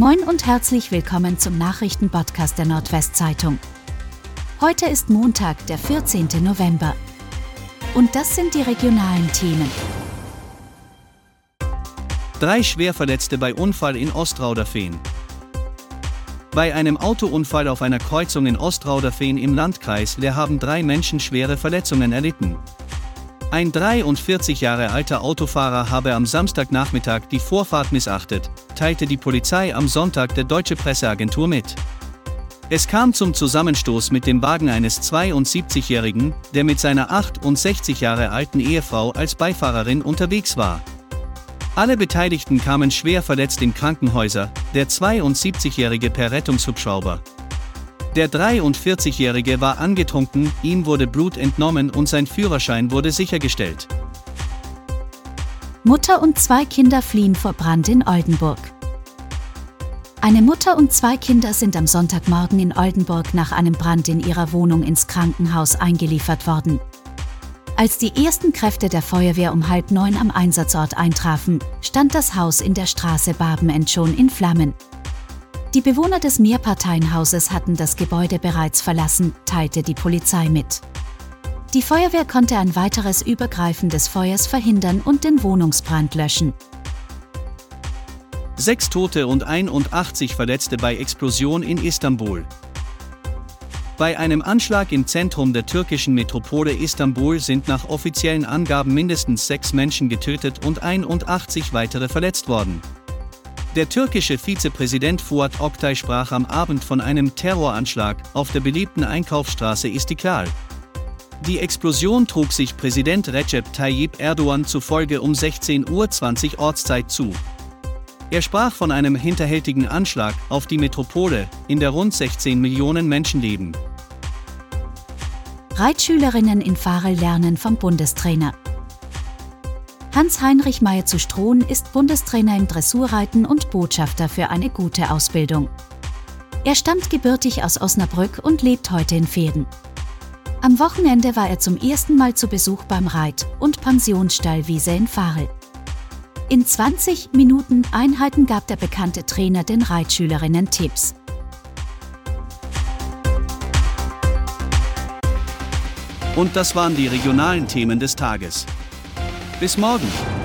Moin und herzlich willkommen zum Nachrichtenpodcast der Nordwestzeitung. Heute ist Montag, der 14. November. Und das sind die regionalen Themen. Drei Schwerverletzte bei Unfall in Ostrauderfehn. Bei einem Autounfall auf einer Kreuzung in Ostrauderfehn im Landkreis Leer haben drei Menschen schwere Verletzungen erlitten. Ein 43 Jahre alter Autofahrer habe am Samstagnachmittag die Vorfahrt missachtet, teilte die Polizei am Sonntag der Deutsche Presseagentur mit. Es kam zum Zusammenstoß mit dem Wagen eines 72-Jährigen, der mit seiner 68 Jahre alten Ehefrau als Beifahrerin unterwegs war. Alle Beteiligten kamen schwer verletzt in Krankenhäuser, der 72-Jährige per Rettungshubschrauber. Der 43-Jährige war angetrunken, ihm wurde Blut entnommen und sein Führerschein wurde sichergestellt. Mutter und zwei Kinder fliehen vor Brand in Oldenburg. Eine Mutter und zwei Kinder sind am Sonntagmorgen in Oldenburg nach einem Brand in ihrer Wohnung ins Krankenhaus eingeliefert worden. Als die ersten Kräfte der Feuerwehr um halb neun am Einsatzort eintrafen, stand das Haus in der Straße Barbenend schon in Flammen. Die Bewohner des Mehrparteienhauses hatten das Gebäude bereits verlassen, teilte die Polizei mit. Die Feuerwehr konnte ein weiteres Übergreifen des Feuers verhindern und den Wohnungsbrand löschen. Sechs Tote und 81 Verletzte bei Explosion in Istanbul. Bei einem Anschlag im Zentrum der türkischen Metropole Istanbul sind nach offiziellen Angaben mindestens sechs Menschen getötet und 81 weitere verletzt worden. Der türkische Vizepräsident Fuat Oktay sprach am Abend von einem Terroranschlag auf der beliebten Einkaufsstraße Istiklal. Die Explosion trug sich Präsident Recep Tayyip Erdogan zufolge um 16.20 Uhr Ortszeit zu. Er sprach von einem hinterhältigen Anschlag auf die Metropole, in der rund 16 Millionen Menschen leben. Reitschülerinnen in Farel lernen vom Bundestrainer. Hans-Heinrich Meyer zu Strohn ist Bundestrainer im Dressurreiten und Botschafter für eine gute Ausbildung. Er stammt gebürtig aus Osnabrück und lebt heute in Pferden. Am Wochenende war er zum ersten Mal zu Besuch beim Reit- und Pensionsstallwiese in Farel. In 20 Minuten Einheiten gab der bekannte Trainer den Reitschülerinnen Tipps. Und das waren die regionalen Themen des Tages. Bis morgen!